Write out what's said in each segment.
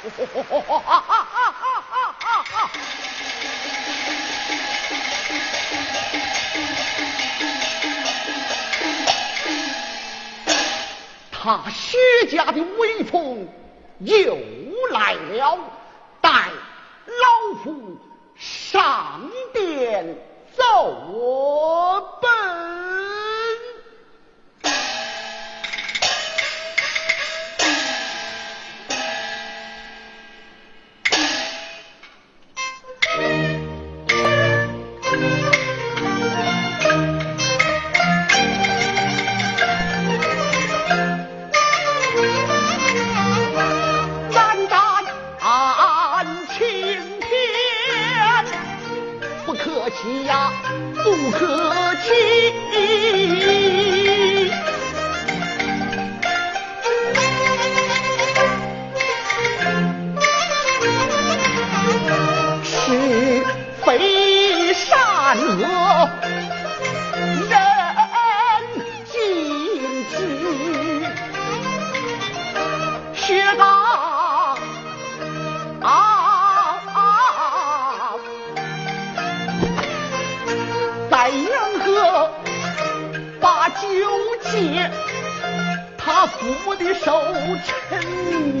他薛家的威风又来了，待老夫上殿奏本。呀不可欺。是非善恶父母的手撑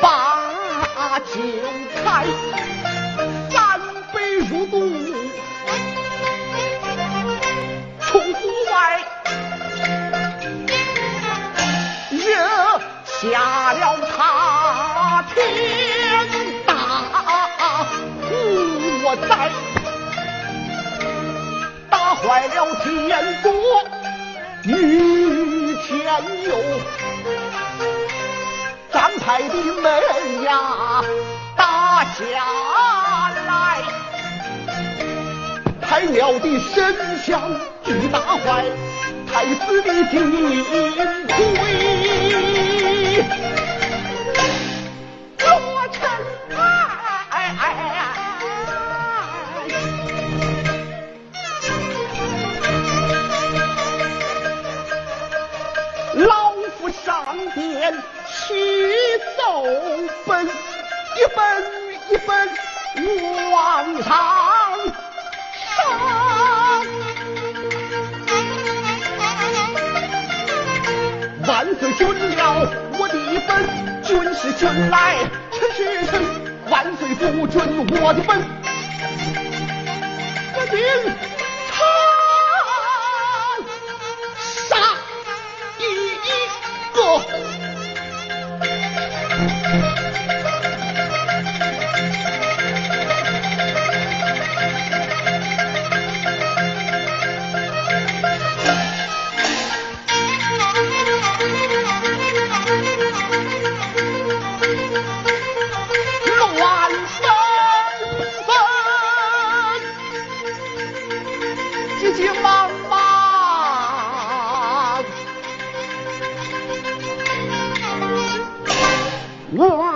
把酒开三杯入肚出府外惹下了他天大祸灾打坏了天锅御前有斩派的门牙打下来太庙的神像已打坏太子的金盔上殿起奏奔，一分一分往上升，万岁准了，我的分，君是君来臣是臣，万岁不准我的分。我。